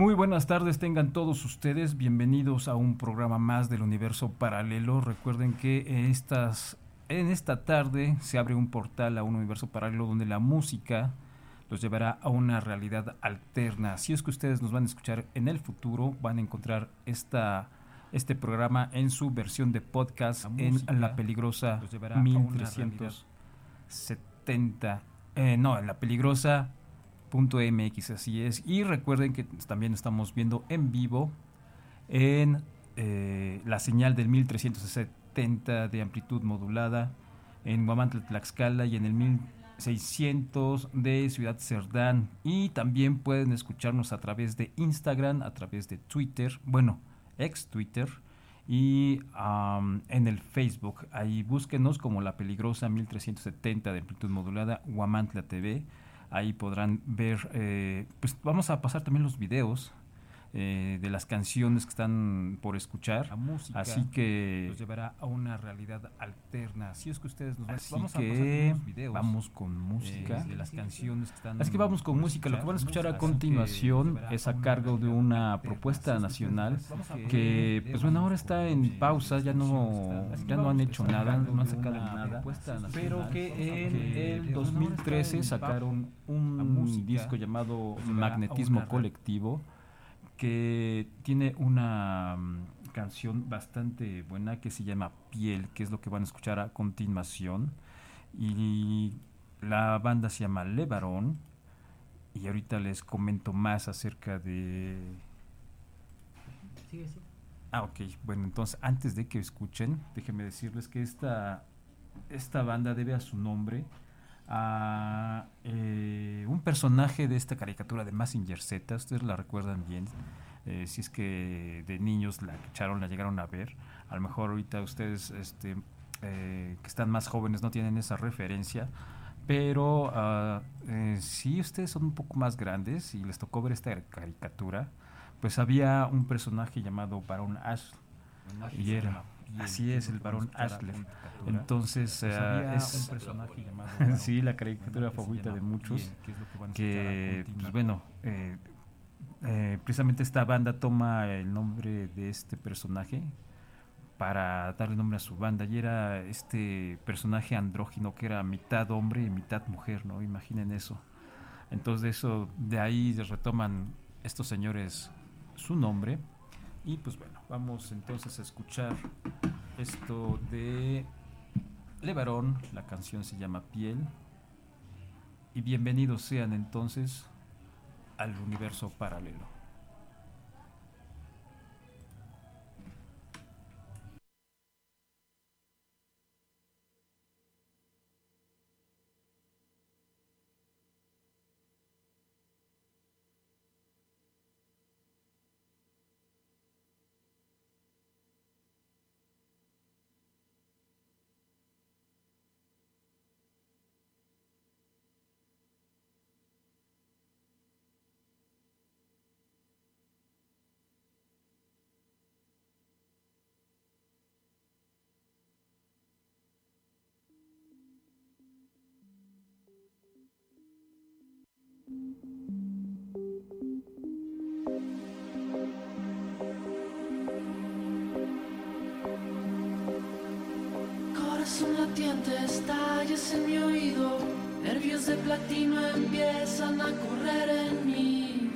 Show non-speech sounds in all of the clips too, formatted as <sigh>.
Muy buenas tardes, tengan todos ustedes bienvenidos a un programa más del universo paralelo. Recuerden que estas, en esta tarde se abre un portal a un universo paralelo donde la música los llevará a una realidad alterna. Si es que ustedes nos van a escuchar en el futuro, van a encontrar esta, este programa en su versión de podcast en la peligrosa 1370. Eh, no, en la peligrosa .mx, así es. Y recuerden que también estamos viendo en vivo en eh, la señal del 1370 de amplitud modulada en Guamantla, Tlaxcala y en el 1600 de Ciudad Cerdán. Y también pueden escucharnos a través de Instagram, a través de Twitter, bueno, ex Twitter y en el Facebook. Ahí búsquenos como la peligrosa 1370 de amplitud modulada Guamantla TV Ahí podrán ver, eh, pues vamos a pasar también los videos eh, de las canciones que están por escuchar. La música así que los llevará a una realidad alterna. Si es que ustedes nos así vamos que a videos, vamos con música eh, de las canciones que están. Así que vamos con música. Lo que van a escuchar a continuación es a cargo de una propuesta nacional que, pues bueno, ahora está en pausa. Ya no, ya no han hecho nada, no han sacado nada. Pero que en el 2013 sacaron un disco llamado Magnetismo Colectivo que tiene una mm, canción bastante buena que se llama Piel, que es lo que van a escuchar a continuación. Y la banda se llama Le Barón. Y ahorita les comento más acerca de... Sí, sí. Ah, ok. Bueno, entonces antes de que escuchen, déjenme decirles que esta, esta banda debe a su nombre a eh, un personaje de esta caricatura de Massinger Z, ustedes la recuerdan bien, eh, si es que de niños la echaron, la llegaron a ver, a lo mejor ahorita ustedes este, eh, que están más jóvenes no tienen esa referencia, pero uh, si ustedes son un poco más grandes y les tocó ver esta caricatura, pues había un personaje llamado Baron Ash. Y era Así es, el varón Ashler. Entonces, uh, es un personaje llamado. <laughs> sí, la caricatura favorita de muchos. Que, pues bueno, eh, eh, precisamente esta banda toma el nombre de este personaje para darle nombre a su banda. Y era este personaje andrógino que era mitad hombre y mitad mujer, ¿no? Imaginen eso. Entonces, de eso, de ahí retoman estos señores su nombre y pues bueno, vamos entonces a escuchar esto de Levarón, la canción se llama Piel. Y bienvenidos sean entonces al universo paralelo. Corazón latiente estalles en mi oído, nervios de platino empiezan a correr en mí.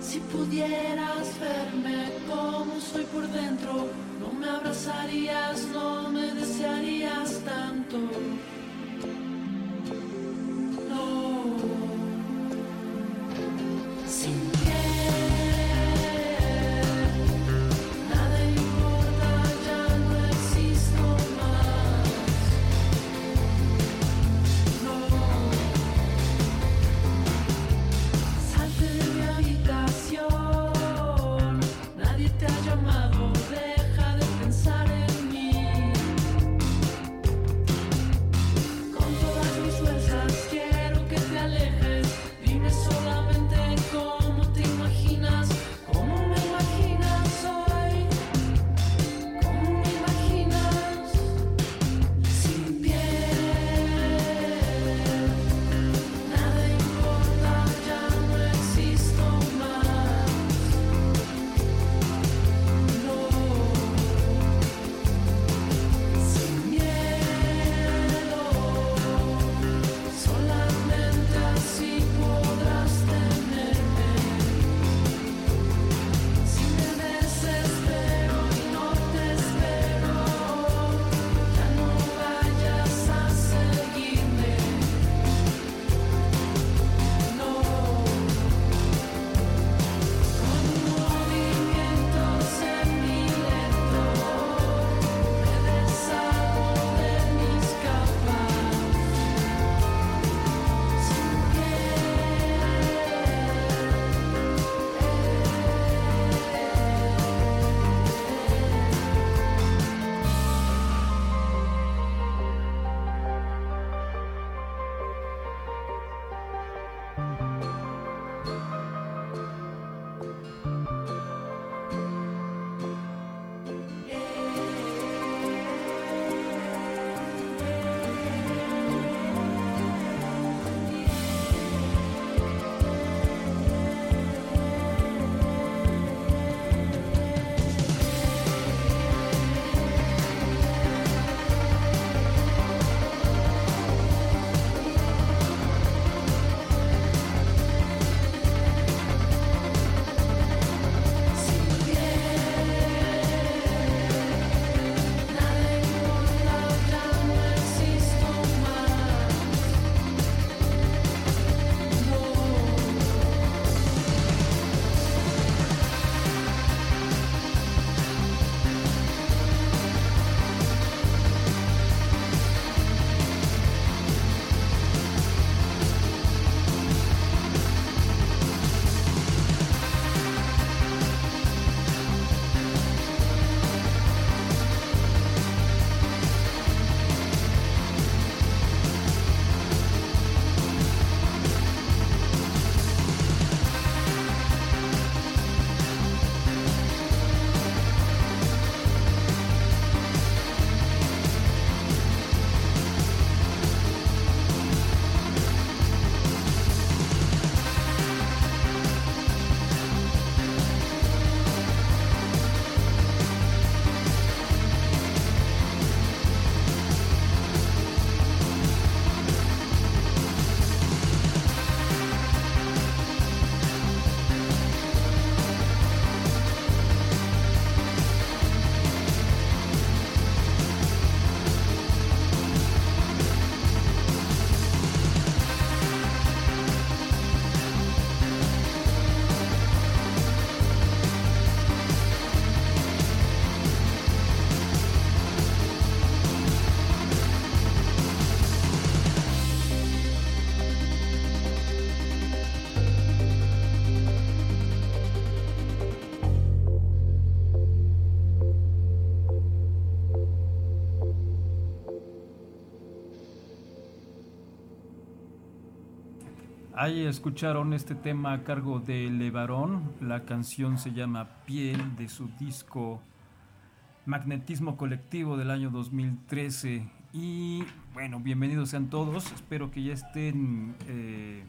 Si pudieras verme como soy por dentro, no me abrazarías, no me desearías tanto. Ahí escucharon este tema a cargo de Levarón. La canción se llama Piel de su disco Magnetismo Colectivo del año 2013. Y bueno, bienvenidos sean todos. Espero que ya estén, eh,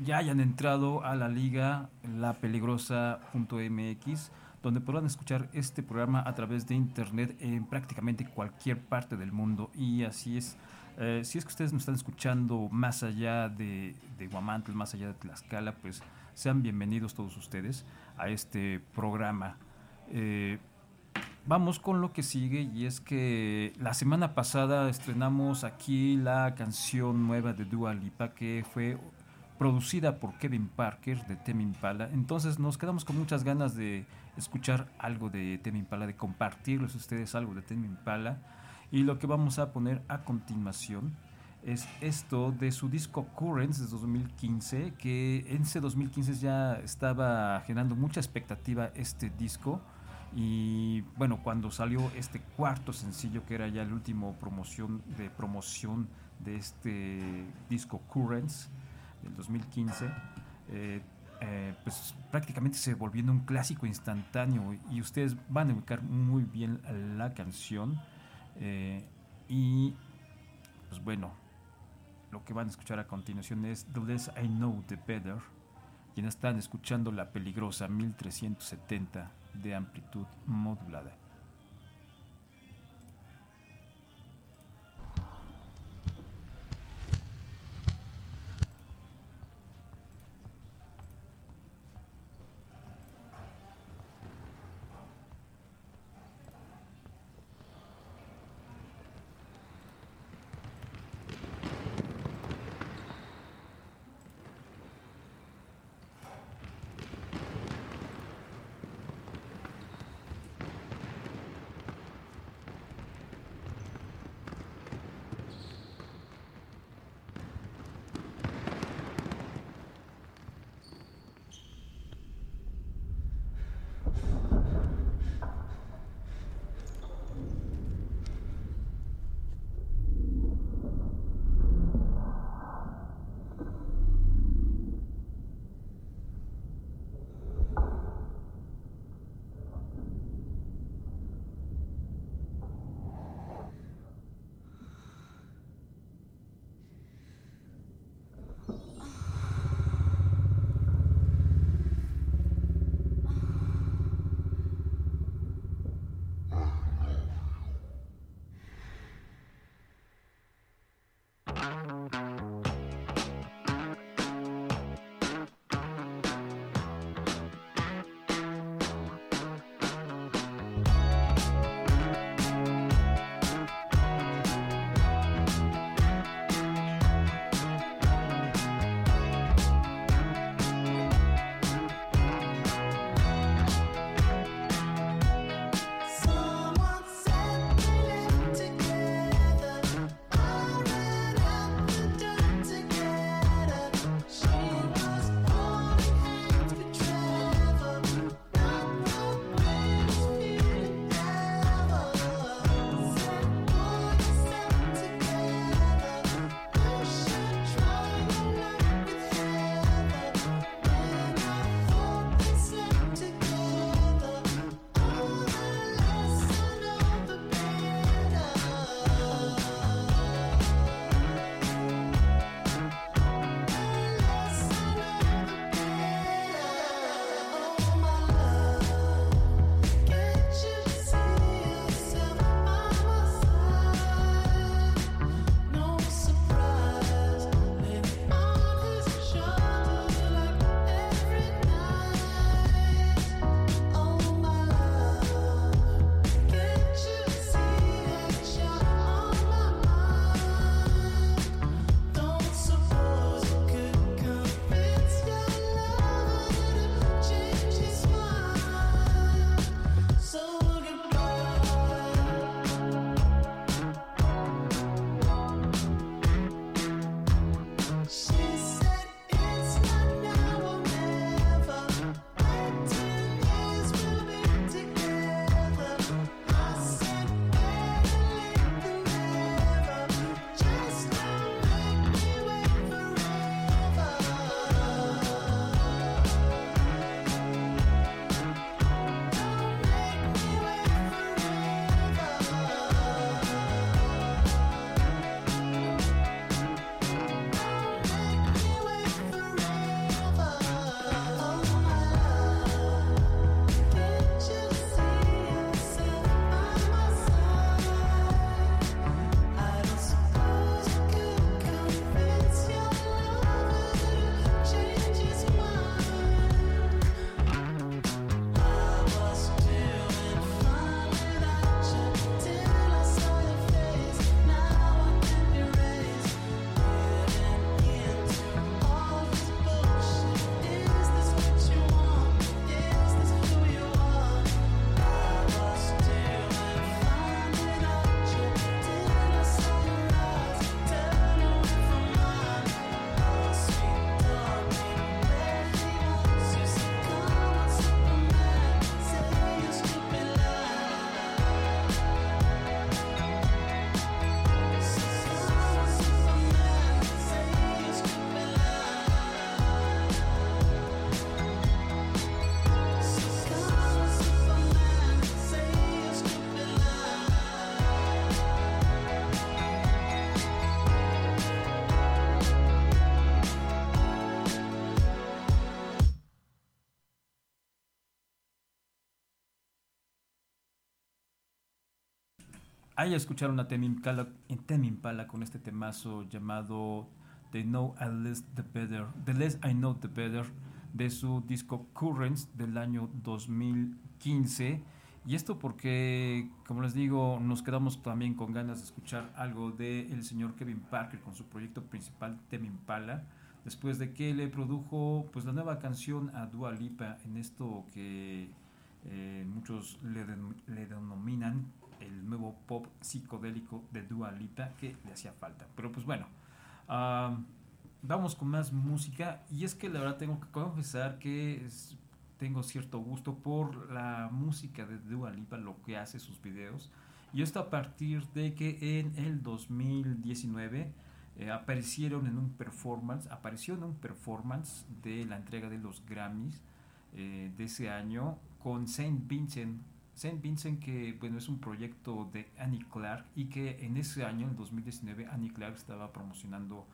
ya hayan entrado a la liga lapeligrosa.mx, donde podrán escuchar este programa a través de internet en prácticamente cualquier parte del mundo. Y así es eh, si es que ustedes nos están escuchando más allá de, de más allá de Tlaxcala, pues sean bienvenidos todos ustedes a este programa. Eh, vamos con lo que sigue y es que la semana pasada estrenamos aquí la canción nueva de Dua Lipa que fue producida por Kevin Parker de Temi Impala. Entonces nos quedamos con muchas ganas de escuchar algo de Temi Impala, de compartirles a ustedes algo de Temi Impala. Y lo que vamos a poner a continuación es esto de su disco Currents de 2015, que en ese 2015 ya estaba generando mucha expectativa este disco. Y bueno, cuando salió este cuarto sencillo, que era ya el último promoción de promoción de este disco Currents del 2015, eh, eh, pues prácticamente se volviendo un clásico instantáneo y ustedes van a ubicar muy bien la canción. Eh, y pues bueno, lo que van a escuchar a continuación es The I Know The Better. Quienes están escuchando la peligrosa 1370 de amplitud modulada. Ahí escucharon a Temi Impala, Temi Impala con este temazo llamado The Know I Less The Better, The Less I Know The Better, de su disco Currents del año 2015. Y esto porque, como les digo, nos quedamos también con ganas de escuchar algo del el señor Kevin Parker con su proyecto principal Temi Impala, después de que le produjo pues la nueva canción a Dua Lipa en esto que eh, muchos le, le, denominan el nuevo pop psicodélico de Dua Lipa que le hacía falta. Pero pues bueno, vamos con más música y es que la verdad tengo que confesar que tengo cierto gusto por la música de Dua Lipa, lo que hace sus videos. Y esto a partir de que en el 2019 eh, aparecieron en un performance, apareció en un performance de la entrega de los Grammys eh, de ese año con Saint Vincent. Saint Vincent que bueno es un proyecto de Annie Clark y que en ese año, en 2019, Annie Clark estaba promocionando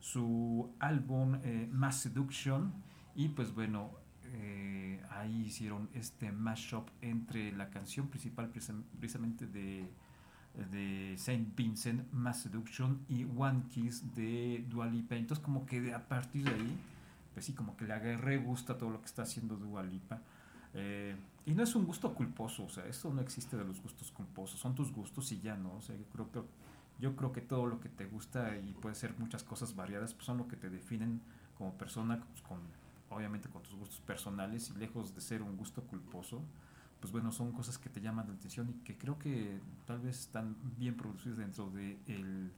su álbum eh, Mass Seduction y pues bueno eh, ahí hicieron este mashup entre la canción principal precisamente de, de Saint Vincent Mass Seduction y One Kiss de Dua Lipa. Entonces como que a partir de ahí pues sí como que le agarré gusto a todo lo que está haciendo Dua Lipa eh, y no es un gusto culposo, o sea, esto no existe de los gustos culposos, son tus gustos y ya no, o sea, yo creo, que, yo creo que todo lo que te gusta y puede ser muchas cosas variadas, pues son lo que te definen como persona, pues con, obviamente con tus gustos personales y lejos de ser un gusto culposo, pues bueno, son cosas que te llaman la atención y que creo que tal vez están bien producidas dentro del el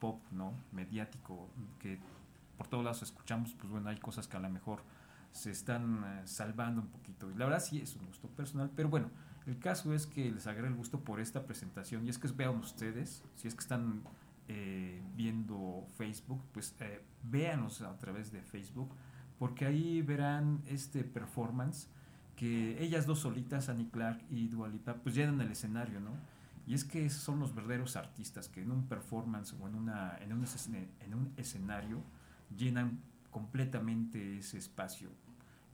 pop, ¿no? Mediático, que por todos lados escuchamos, pues bueno, hay cosas que a lo mejor se están eh, salvando un poquito. Y la verdad sí es un gusto personal, pero bueno, el caso es que les agarré el gusto por esta presentación y es que vean ustedes, si es que están eh, viendo Facebook, pues eh, véanos a través de Facebook, porque ahí verán este performance que ellas dos solitas, Annie Clark y Dualipa, pues llenan el escenario, ¿no? Y es que son los verdaderos artistas que en un performance o en, una, en, un, en un escenario llenan completamente ese espacio.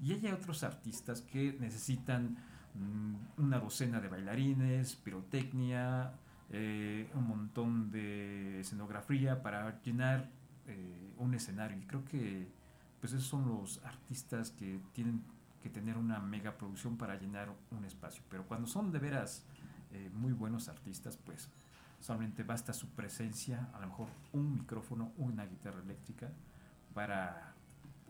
Y hay otros artistas que necesitan mm, una docena de bailarines, pirotecnia, eh, un montón de escenografía para llenar eh, un escenario. Y creo que pues esos son los artistas que tienen que tener una mega producción para llenar un espacio. Pero cuando son de veras eh, muy buenos artistas, pues solamente basta su presencia, a lo mejor un micrófono, una guitarra eléctrica, para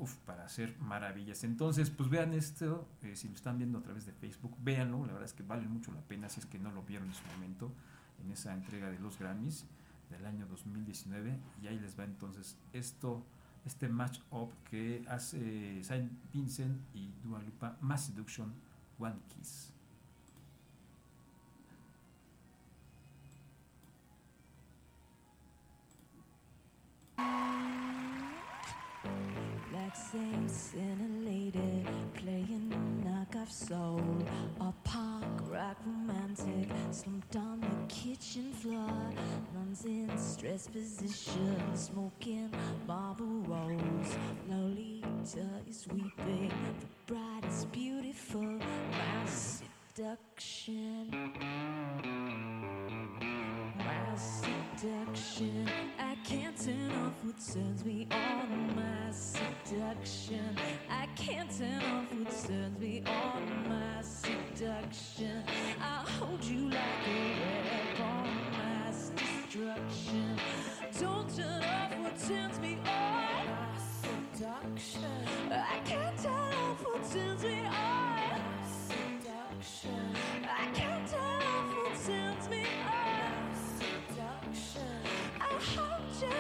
uf, para hacer maravillas. Entonces, pues vean esto, eh, si lo están viendo a través de Facebook, véanlo, la verdad es que vale mucho la pena si es que no lo vieron en su momento, en esa entrega de los Grammys del año 2019, y ahí les va entonces esto, este match up que hace Saint Vincent y Dua Lipa, Mass Seduction, One Kiss. Soul. A park rock romantic slumped on the kitchen floor. Nuns in stress position, smoking marble rolls. Lolita is weeping, the bride is beautiful. My seduction. My seduction. I can't turn off what turns me on. My seduction. I can't turn off what turns me on. My seduction. I'll hold you like a weapon. My destruction. Don't turn off what turns me on. My seduction. I can't turn off what turns me on. My seduction. I can't Find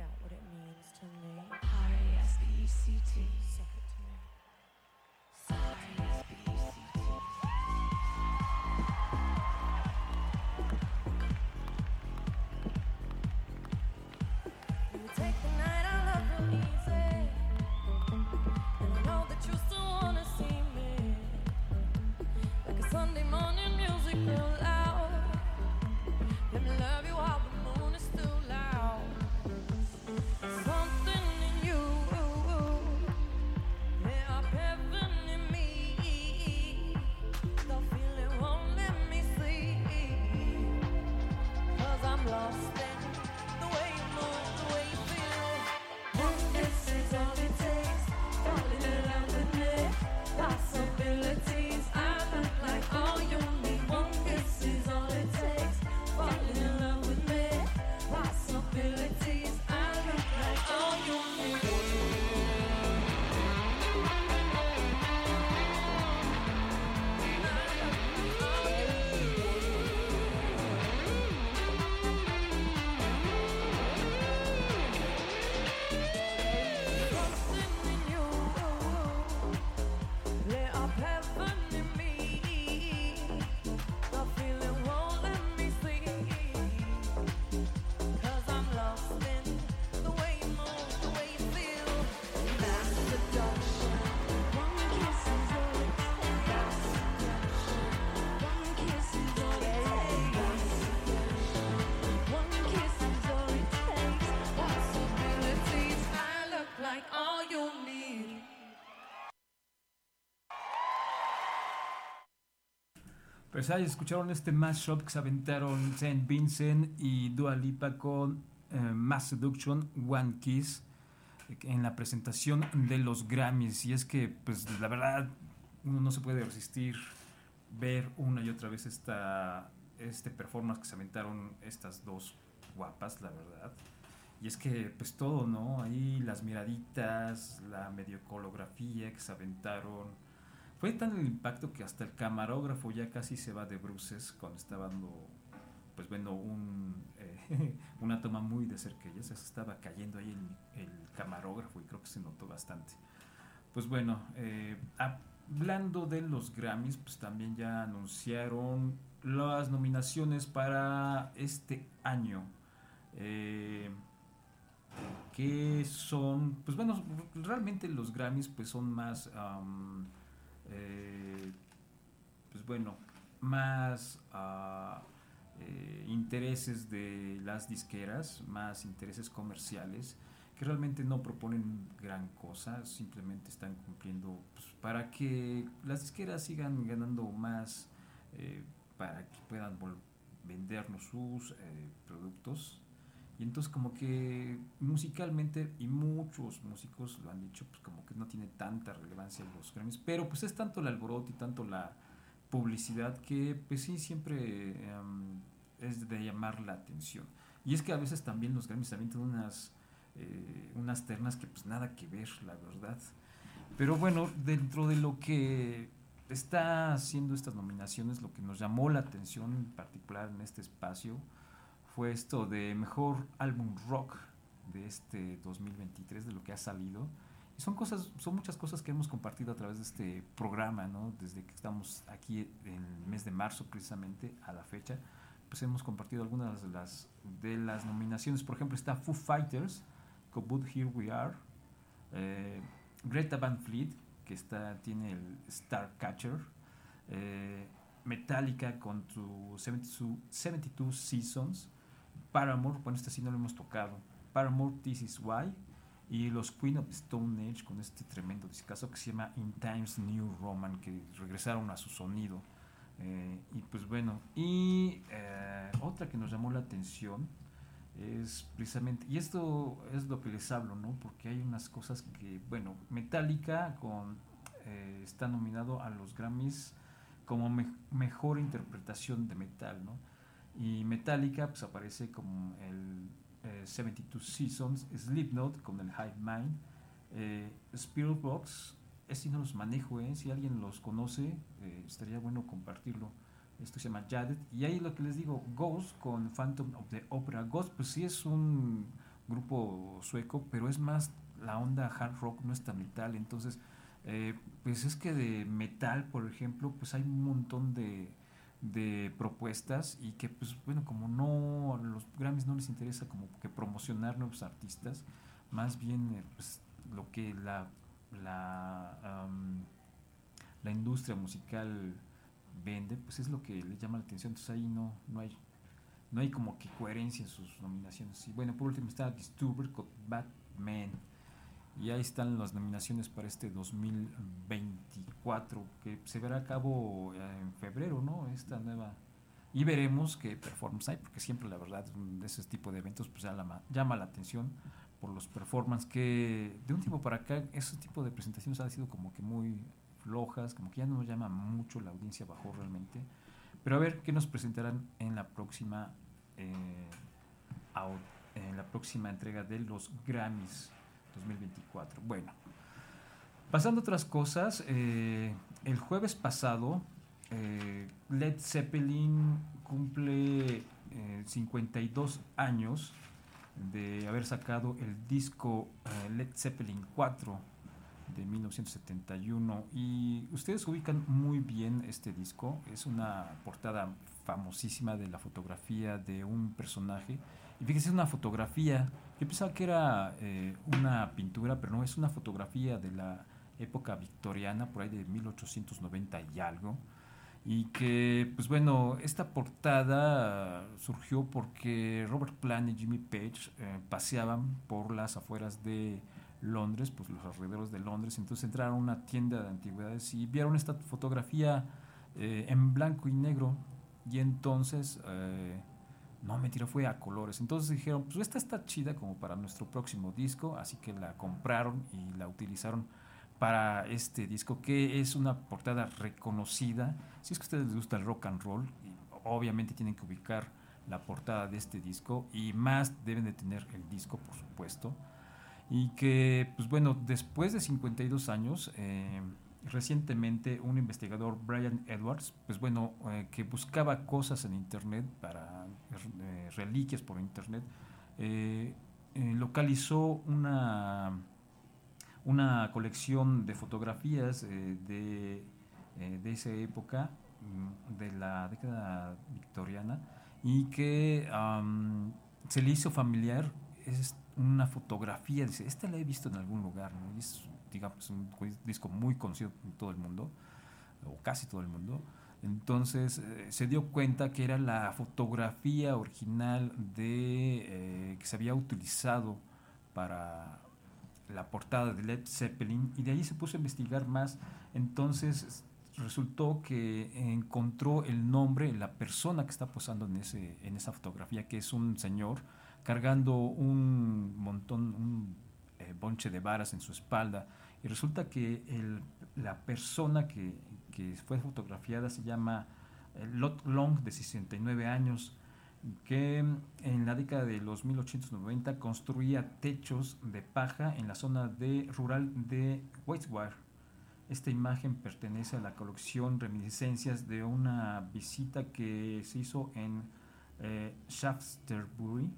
out what it means to me. Pues ahí escucharon este mashup que se aventaron Saint Vincent y Dua Lipa con eh, Mass Seduction, One Kiss, en la presentación de los Grammys. Y es que, pues la verdad, uno no se puede resistir ver una y otra vez esta, este performance que se aventaron estas dos guapas, la verdad. Y es que, pues todo, ¿no? Ahí las miraditas, la medio coreografía que se aventaron. Fue tan el impacto que hasta el camarógrafo ya casi se va de bruces cuando estaba dando, pues viendo un, eh, <laughs> una toma muy de cerca. Ya se estaba cayendo ahí el, camarógrafo y creo que se notó bastante. Pues bueno, eh, hablando de los Grammys, pues también ya anunciaron las nominaciones para este año. Eh, que son, pues bueno, realmente los Grammys pues son más, eh, pues bueno, más uh, eh, intereses de las disqueras, más intereses comerciales, que realmente no proponen gran cosa, simplemente están cumpliendo pues, para que las disqueras sigan ganando más, eh, para que puedan vendernos sus eh, productos y entonces como que musicalmente, y muchos músicos lo han dicho, pues como que no tiene tanta relevancia los Grammys, pero pues es tanto el alboroto y tanto la publicidad que pues sí siempre um, es de llamar la atención. Y es que a veces también los Grammys también tienen unas, eh, unas ternas que pues nada que ver, la verdad. Pero bueno, dentro de lo que está haciendo estas nominaciones, lo que nos llamó la atención en particular en este espacio, fue esto de mejor álbum rock de este 2023, de lo que ha salido. Y son cosas, son muchas cosas que hemos compartido a través de este programa, ¿no? Desde que estamos aquí en el mes de marzo precisamente a la fecha, pues hemos compartido algunas de las, de las nominaciones. Por ejemplo, está Foo Fighters con But Here We Are, eh, Greta Van Fleet, que está, tiene el Star Catcher, eh, Metallica con tu 72, 72 Seasons, Paramore, bueno, este sí no lo hemos tocado. Paramore, This Is Why. Y los Queen of Stone Age con este tremendo discazo que se llama In Times New Roman, que regresaron a su sonido. Eh, y pues bueno, y eh, otra que nos llamó la atención es precisamente, y esto es lo que les hablo, ¿no? Porque hay unas cosas que, bueno, Metallica con, eh, está nominado a los Grammys como me mejor interpretación de metal, ¿no? Y Metallica pues aparece como el eh, 72 Seasons, Slipknot con el Hive Mind, eh, Spirit Box, este no los manejo, eh, si alguien los conoce eh, estaría bueno compartirlo. Esto se llama Jadet. Y ahí lo que les digo, Ghost con Phantom of the Opera. Ghost pues sí es un grupo sueco, pero es más la onda hard rock, no es tan metal. Entonces, eh, pues es que de metal, por ejemplo, pues hay un montón de de propuestas y que pues bueno como no los Grammys no les interesa como que promocionar nuevos artistas más bien eh, pues lo que la la, um, la industria musical vende pues es lo que le llama la atención. Entonces ahí no no hay no hay como que coherencia en sus nominaciones. Y bueno por último está Disturber con Batman y ahí están las nominaciones para este 2024 que se verá a cabo eh, en febrero, ¿no? Esta nueva y veremos qué performance hay porque siempre la verdad de ese tipo de eventos pues llama, llama la atención por los performances que de un tiempo para acá ese tipo de presentaciones han sido como que muy flojas, como que ya no nos llama mucho la audiencia bajó realmente. Pero a ver qué nos presentarán en la próxima eh, en la próxima entrega de los Grammys 2024. Bueno, pasando a otras cosas, eh, el jueves pasado eh, Led Zeppelin cumple eh, 52 años de haber sacado el disco eh, Led Zeppelin 4 de 1971 y ustedes ubican muy bien este disco, es una portada famosísima de la fotografía de un personaje y fíjense, una fotografía. Yo pensaba que era eh, una pintura, pero no, es una fotografía de la época victoriana, por ahí de 1890 y algo. Y que, pues bueno, esta portada surgió porque Robert Plant y Jimmy Page eh, paseaban por las afueras de Londres, pues los alrededores de Londres. Entonces entraron a una tienda de antigüedades y vieron esta fotografía eh, en blanco y negro. Y entonces, eh, no, mentira, fue a colores. Entonces dijeron, pues esta está chida como para nuestro próximo disco, así que la compraron y la utilizaron para este disco, que es una portada reconocida. Si es que a ustedes les gusta el rock and roll, obviamente tienen que ubicar la portada de este disco y más deben de tener el disco, por supuesto. Y que, pues bueno, después de 52 años, eh, recientemente un investigador, Brian Edwards, pues bueno, eh, que buscaba cosas en Internet para eh, reliquias por Internet, localizó una, una colección de fotografías de, de esa época, mm, de la década victoriana, y que se le hizo familiar es una fotografía, dice, esta la he visto en algún lugar, ¿no? es, digamos, un disco muy conocido en todo el mundo, o casi todo el mundo. Entonces eh, se dio cuenta que era la fotografía original de eh, que se había utilizado para la portada de Led Zeppelin y de ahí se puso a investigar más. Entonces resultó que encontró el nombre, la persona que está posando en, ese, en esa fotografía, que es un señor cargando un montón, un eh, bonche de varas en su espalda. Y resulta que la persona que, fue fotografiada se llama eh, Lot Long, de 69 años, que en la década de los 1890 construía techos de paja en la zona de, rural de Whiteswire esta imagen pertenece a la colección Reminiscencias de una visita que se hizo en eh, Shaftesbury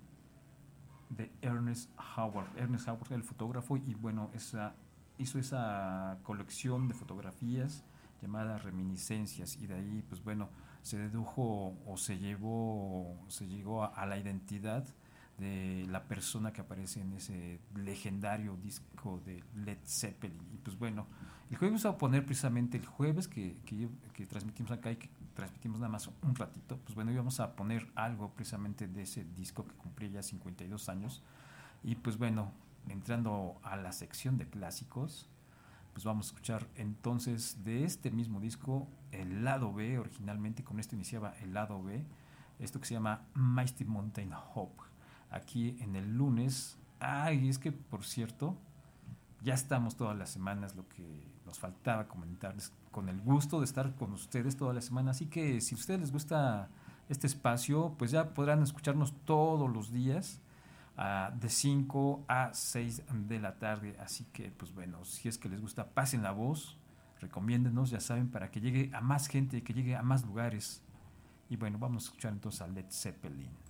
de Ernest Howard. Ernest Howard el fotógrafo y bueno, esa, hizo esa colección de fotografías llamada Reminiscencias y de ahí pues bueno, se dedujo o se llevó, se llegó a la identidad de la persona que aparece en ese legendario disco de Led Zeppelin. Y pues bueno, el jueves vamos a poner precisamente el jueves que, que, transmitimos acá y que transmitimos nada más un ratito, pues bueno, íbamos a poner algo precisamente de ese disco que cumplía ya 52 años. Y pues bueno, entrando a la sección de clásicos, pues vamos a escuchar entonces de este mismo disco el lado B, originalmente con esto iniciaba el lado B, esto que se llama Mighty Mountain Hope aquí en el lunes. Ay, es que por cierto, ya estamos todas las semanas, lo que nos faltaba comentarles, con el gusto de estar con ustedes todas las semanas. Así que si a ustedes les gusta este espacio, pues ya podrán escucharnos todos los días. Uh, de 5 a 6 de la tarde. Así que, pues bueno, si es que les gusta, pasen la voz, recomiéndenos, ya saben, para que llegue a más gente, que llegue a más lugares. Y bueno, vamos a escuchar entonces a Led Zeppelin.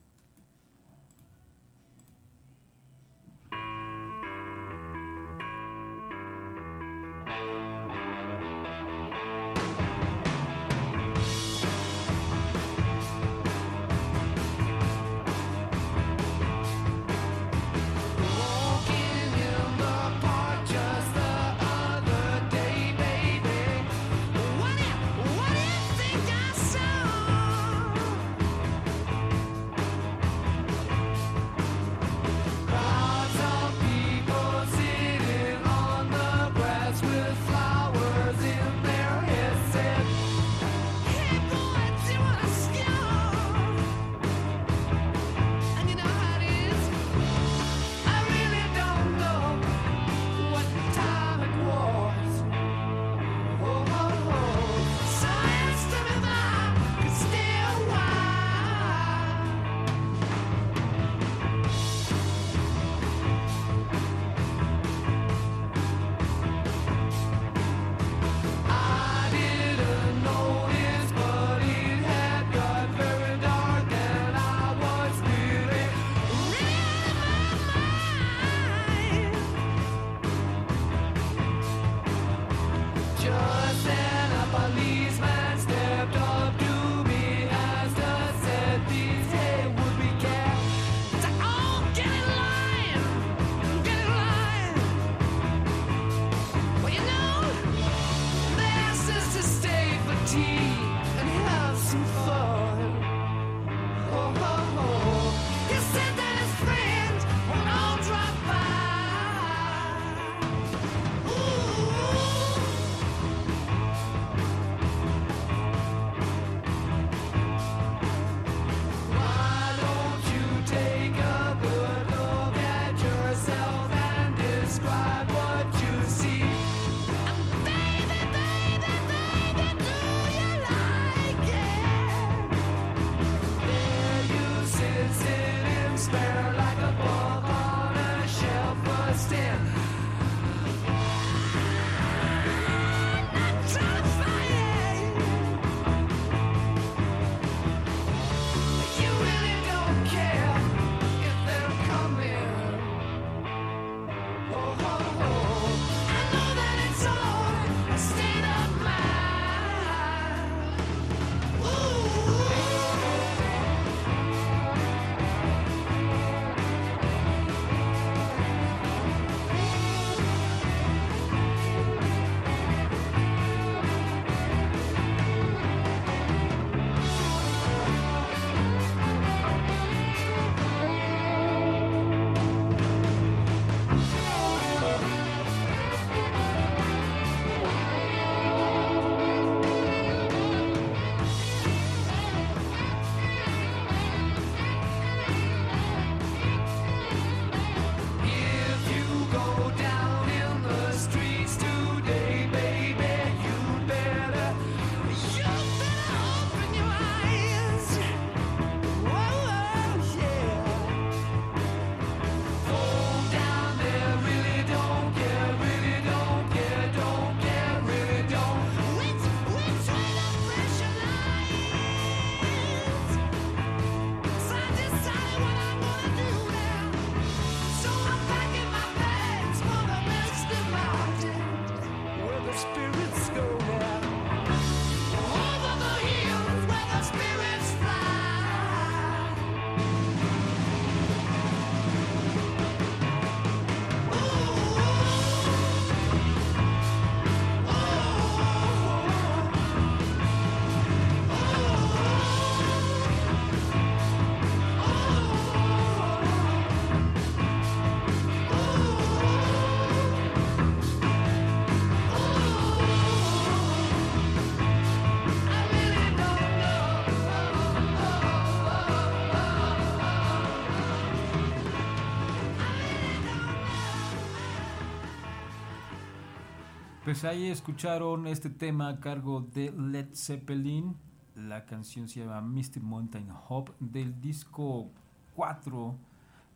Pues ahí escucharon este tema a cargo de Led Zeppelin. La canción se llama Misty Mountain Hop del disco 4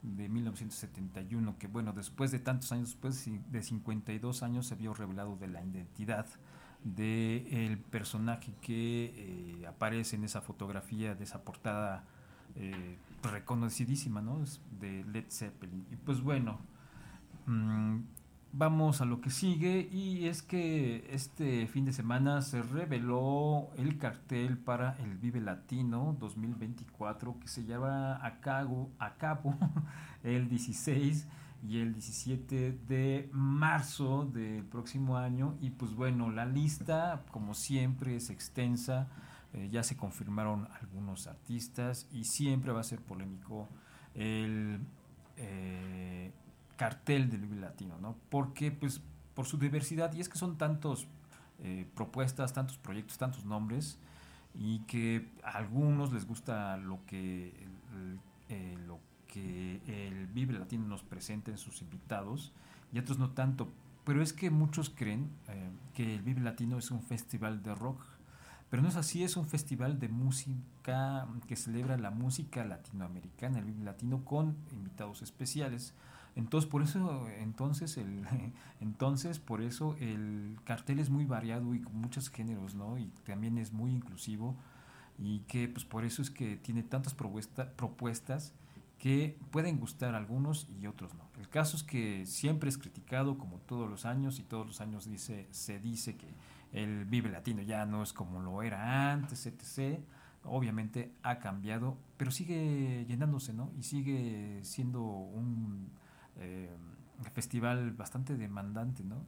de 1971, que bueno, después de tantos años, después de 52 años, se vio revelado de la identidad del el personaje que eh, aparece en esa fotografía, de esa portada eh, reconocidísima, ¿no? De Led Zeppelin. Y pues bueno, mmm, Vamos a lo que sigue y es que este fin de semana se reveló el cartel para el Vive Latino 2024 que se lleva a cabo, a cabo <laughs> el 16 y el 17 de marzo del próximo año. Y pues bueno, la lista como siempre es extensa, eh, ya se confirmaron algunos artistas y siempre va a ser polémico el... Eh, cartel del Vive Latino, ¿no? Porque, pues, por su diversidad, y es que son tantos eh, propuestas, tantos proyectos, tantos nombres, y que a algunos les gusta lo que, el, eh, lo que el Vive Latino nos presenta en sus invitados, y otros no tanto. Pero es que muchos creen eh, que el Vive Latino es un festival de rock, pero no es así, es un festival de música que celebra la música latinoamericana, el Vive Latino, con invitados especiales. Entonces, por eso, entonces, el, <laughs> entonces, por eso el cartel es muy variado y con muchos géneros, ¿no? Y también es muy inclusivo y que, pues, por eso es que tiene tantas propuesta, propuestas que pueden gustar a algunos y otros no. El caso es que siempre es criticado como todos los años y todos los años dice, se dice que el Vive Latino ya no es como lo era antes, etc. Obviamente ha cambiado, pero sigue llenándose, ¿no? Y sigue siendo un eh, festival bastante demandante, ¿no?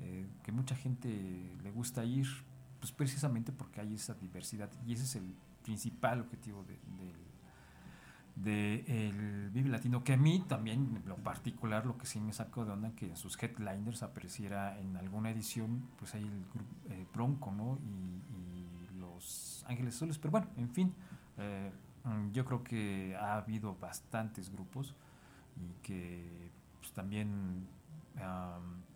Eh, que mucha gente le gusta ir, pues precisamente porque hay esa diversidad y ese es el principal objetivo de, de, el Vive Latino, que a mí también, lo particular, lo que sí me sacó de onda, que en sus headliners apareciera en alguna edición, pues hay el grupo eh, Bronco, ¿no? Y, y, los Ángeles Soles, pero bueno, en fin, eh, yo creo que ha habido bastantes grupos y que también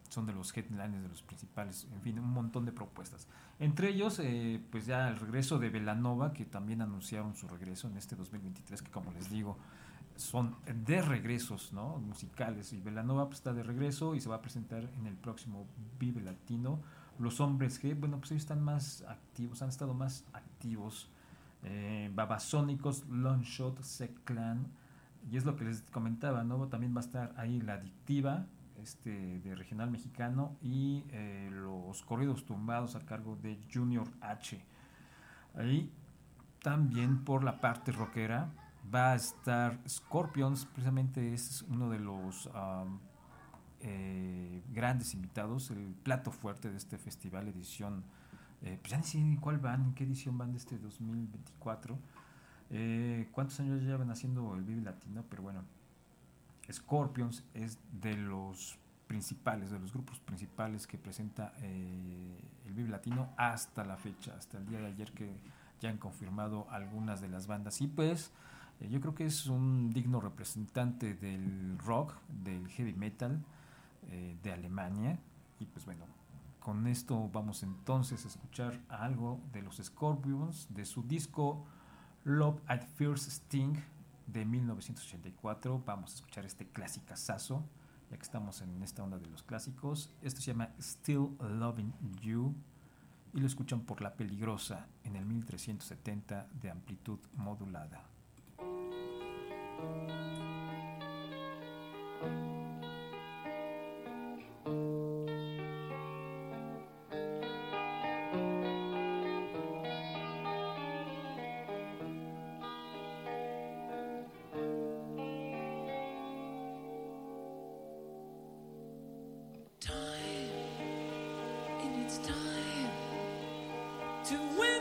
son de los headliners, de los principales, en fin, un montón de propuestas. Entre ellos, eh, pues ya el regreso de Velanova, que también anunciaron su regreso en este 2023, que como les digo, son de regresos ¿no? musicales. Y Velanova pues, está de regreso y se va a presentar en el próximo Vive Latino. Los hombres que, bueno, pues ellos están más activos, han estado más activos. Eh, Babasónicos, Longshot, Seclan, y es lo que les comentaba, ¿no? También va a estar ahí la adictiva este, de regional mexicano y eh, los corridos tumbados a cargo de Junior H. Ahí también por la parte rockera va a estar Scorpions, precisamente es uno de los um, grandes invitados, el plato fuerte de este festival, edición, eh, pues ya ni sé cuál van, en qué edición van de este 2024 eh, ¿Cuántos años llevan haciendo el Vive Latino? Pero bueno, Scorpions es de los principales, de los grupos principales que presenta eh, el Vive Latino hasta la fecha, hasta el día de ayer que ya han confirmado algunas de las bandas. Y pues eh, yo creo que es un digno representante del rock, del heavy metal de Alemania. Y pues bueno, con esto vamos entonces a escuchar algo de los Scorpions, de su disco Love at First Sting de 1984. Vamos a escuchar este clásicazo, ya que estamos en esta onda de los clásicos. Esto se llama Still Loving You y lo escuchan por La Peligrosa en el 1370 de amplitud modulada. to win.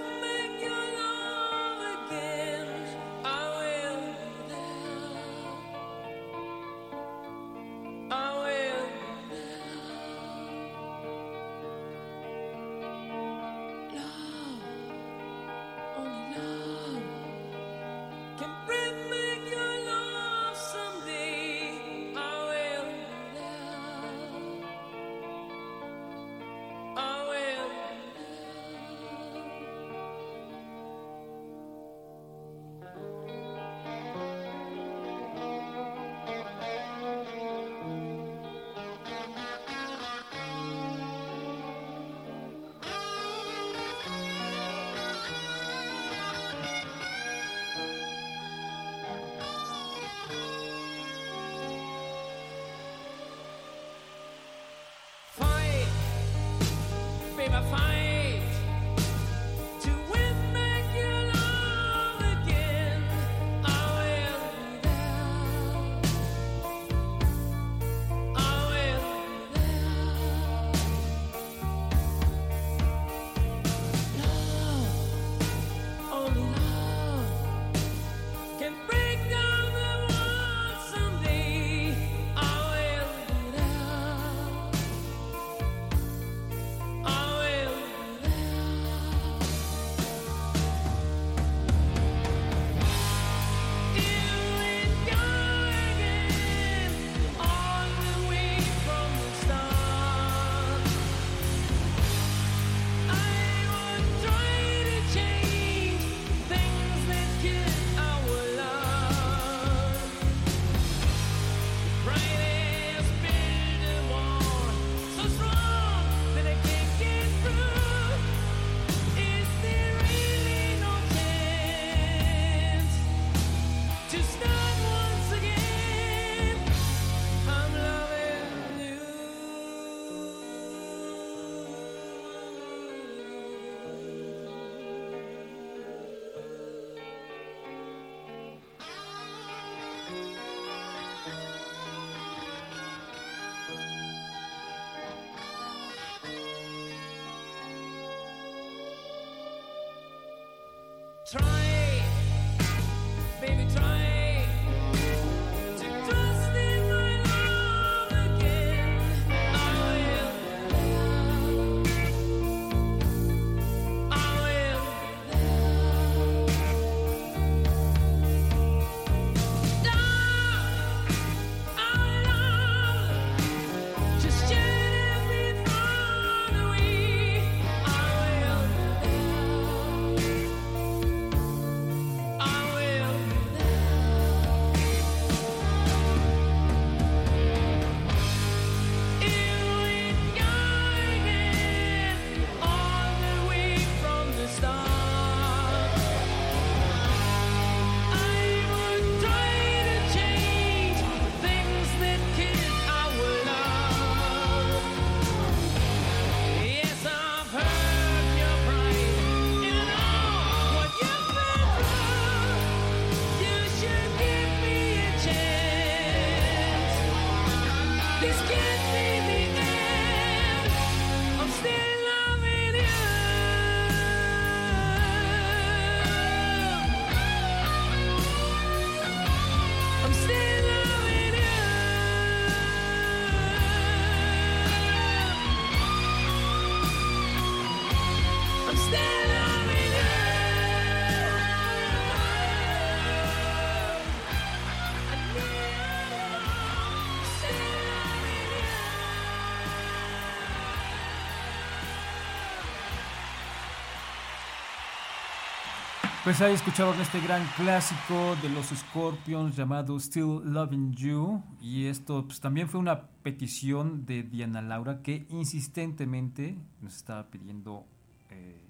Pues ahí escucharon este gran clásico de los Scorpions llamado Still Loving You. Y esto pues, también fue una petición de Diana Laura que insistentemente nos estaba pidiendo eh,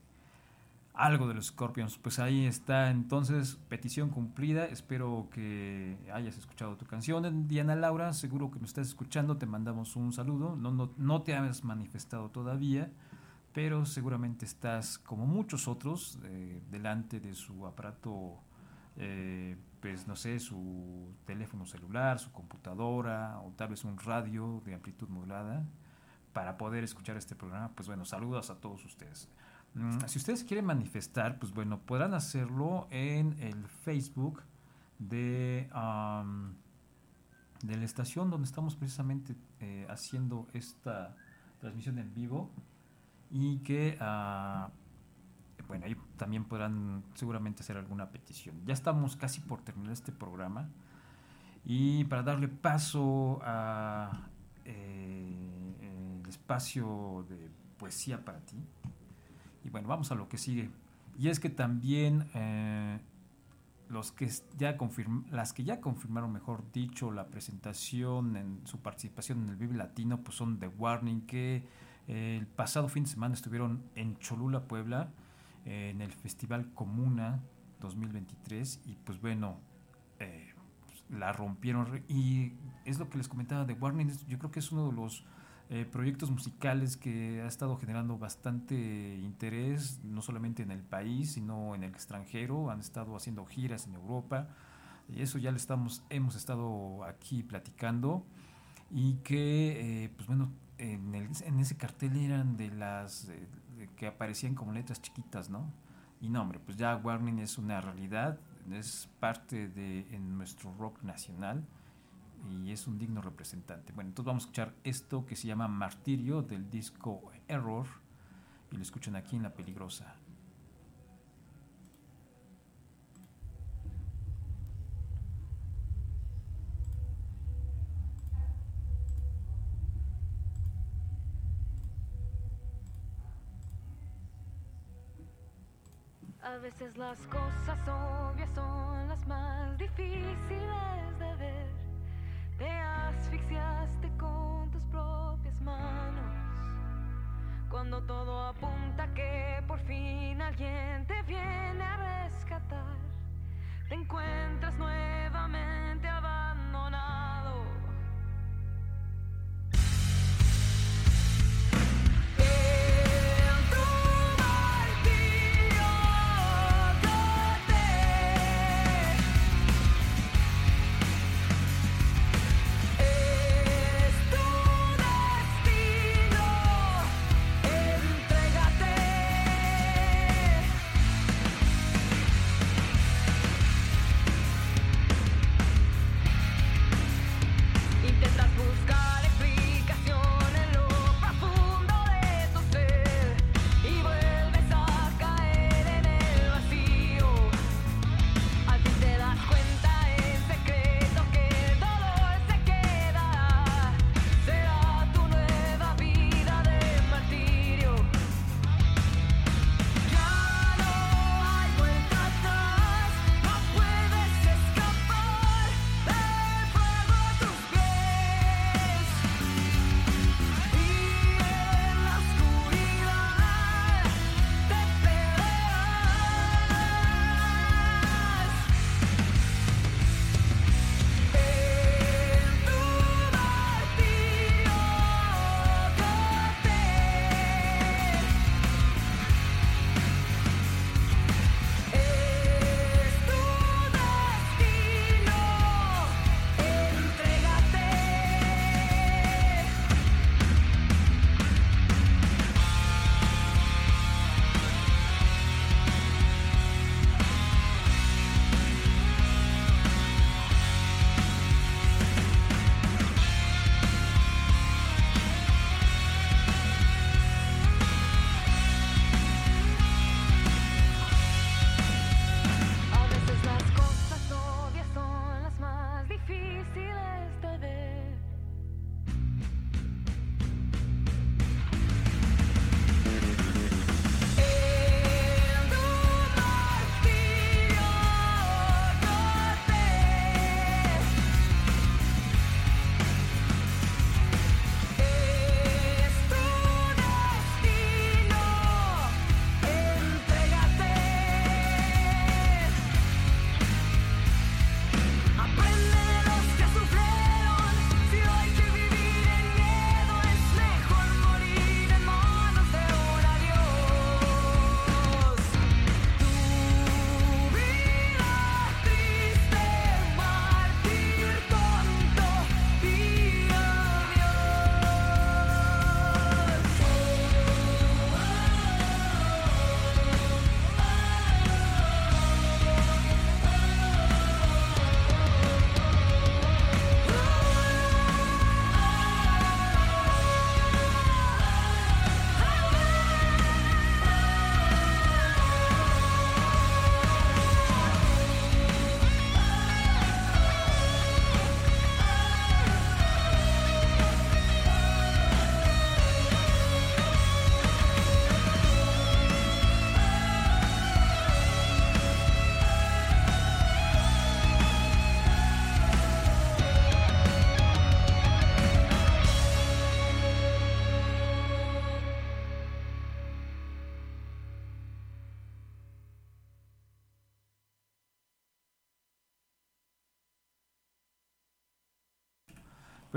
algo de los Scorpions. Pues ahí está entonces, petición cumplida. Espero que hayas escuchado tu canción. Diana Laura, seguro que nos estás escuchando. Te mandamos un saludo. No, no, no te has manifestado todavía pero seguramente estás como muchos otros eh, delante de su aparato, eh, pues no sé, su teléfono celular, su computadora o tal vez un radio de amplitud modulada para poder escuchar este programa. Pues bueno, saludos a todos ustedes. Mm, si ustedes quieren manifestar, pues bueno, podrán hacerlo en el Facebook de, de la estación donde estamos precisamente eh, haciendo esta transmisión en vivo y que uh, bueno ahí también podrán seguramente hacer alguna petición. Ya estamos casi por terminar este programa y para darle paso a eh, el espacio de poesía para ti y bueno vamos a lo que sigue. Y es que también eh, los que ya las que ya confirmaron mejor dicho la presentación en su participación en el Vive Latino pues son The Warning que el pasado fin de semana estuvieron en Cholula, Puebla, eh, en el Festival Comuna 2023 y pues bueno, eh, la rompieron. Y es lo que les comentaba de Warning, yo creo que es uno de los eh, proyectos musicales que ha estado generando bastante interés, no solamente en el país, sino en el extranjero, han estado haciendo giras en Europa y eso ya le estamos, hemos estado aquí platicando. Y que pues bueno, en, el, en, ese cartel eran de las eh, que aparecían como letras chiquitas, ¿no? Y no, hombre, pues ya Warning es una realidad, es parte de en nuestro rock nacional y es un digno representante. Bueno, entonces vamos a escuchar esto que se llama Martirio del disco Error y lo escuchan aquí en La Peligrosa. A veces las cosas obvias son las más difíciles de ver. Te asfixiaste con tus propias manos. Cuando todo apunta que por fin alguien te viene a rescatar, te encuentras nuevamente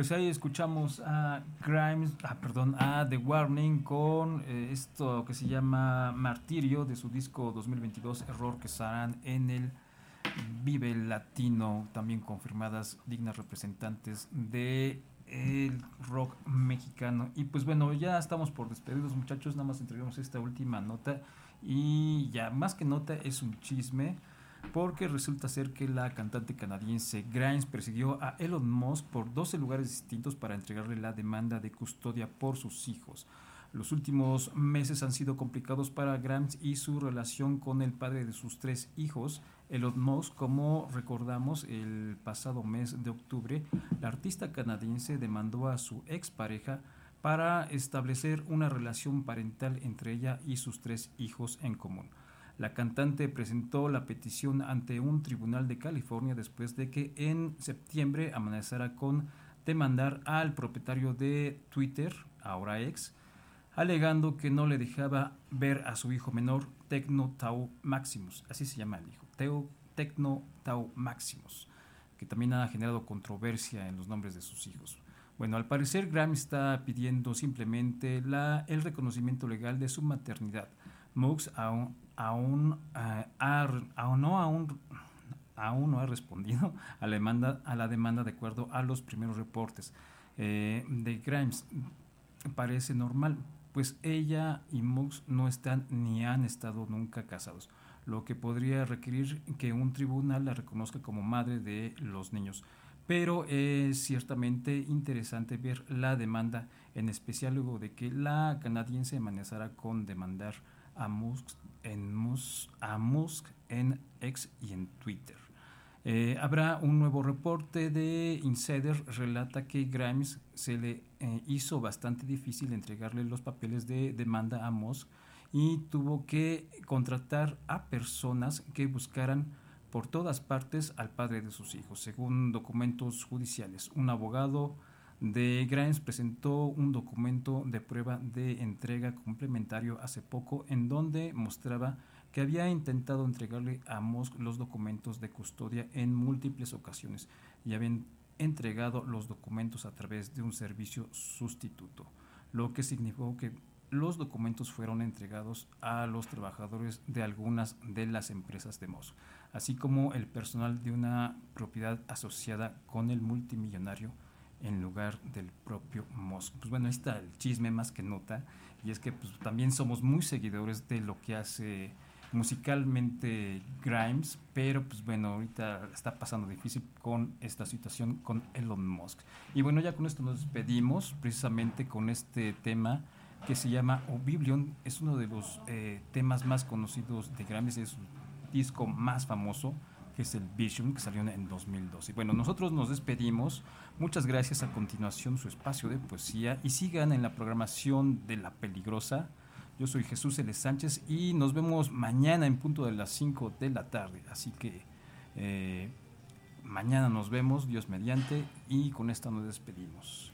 Pues ahí escuchamos a Grimes, ah, perdón, a The Warning con eh, esto que se llama Martirio de su disco 2022 Error que estarán en el Vive Latino, también confirmadas dignas representantes de rock mexicano. Y pues bueno, ya estamos por despedirnos muchachos, nada más entregamos esta última nota y ya más que nota es un chisme porque resulta ser que la cantante canadiense Grimes persiguió a Elon Musk por 12 lugares distintos para entregarle la demanda de custodia por sus hijos. Los últimos meses han sido complicados para Grimes y su relación con el padre de sus tres hijos, Elon Musk. Como recordamos, el pasado mes de octubre, la artista canadiense demandó a su expareja para establecer una relación parental entre ella y sus tres hijos en común. La cantante presentó la petición ante un tribunal de California después de que en septiembre amenazara con demandar al propietario de Twitter, ahora ex, alegando que no le dejaba ver a su hijo menor, Tecno Tau Maximus, así se llama el hijo, Teo, Tecno Tau Maximus, que también ha generado controversia en los nombres de sus hijos. Bueno, al parecer Graham está pidiendo simplemente el reconocimiento legal de su maternidad. Mux aún, aún, eh, ha- aún no aún, aún no ha respondido <laughs> a la demanda, a la demanda de acuerdo a los primeros reportes eh, de Grimes. Parece normal, pues ella y Mux no están ni han estado nunca casados, lo que podría requerir que un tribunal la reconozca como madre de los niños. Pero es ciertamente interesante ver la demanda, en especial luego de que la canadiense amenazara con demandar a Musk en, Mus- a Musk en X y en Twitter. Eh, habrá un nuevo reporte de Insider, relata que Grimes se le eh, hizo bastante difícil entregarle los papeles de demanda a Musk y tuvo que contratar a personas que buscaran por todas partes al padre de sus hijos, según documentos judiciales. Un abogado de Grimes presentó un documento de prueba de entrega complementario hace poco en donde mostraba que había intentado entregarle a Musk los documentos de custodia en múltiples ocasiones y habían entregado los documentos a través de un servicio sustituto, lo que significó que los documentos fueron entregados a los trabajadores de algunas de las empresas de Musk, así como el personal de una propiedad asociada con el multimillonario en lugar del propio Musk. Pues bueno, ahí está el chisme más que nota, y es que pues, también somos muy seguidores de lo que hace musicalmente Grimes, pero pues bueno, ahorita está pasando difícil con esta situación con Elon Musk. Y bueno, ya con esto nos despedimos, precisamente con este tema que se llama Oblivion, es uno de los eh, temas más conocidos de Grimes, es su disco más famoso, que es el Vision, que salió en 2012. Y bueno, nosotros nos despedimos. Muchas gracias. A continuación, su espacio de poesía. Y sigan en la programación de La Peligrosa. Yo soy Jesús L. Sánchez y nos vemos mañana en punto de las 5 de la tarde. Así que eh, mañana nos vemos, Dios mediante, y con esta nos despedimos.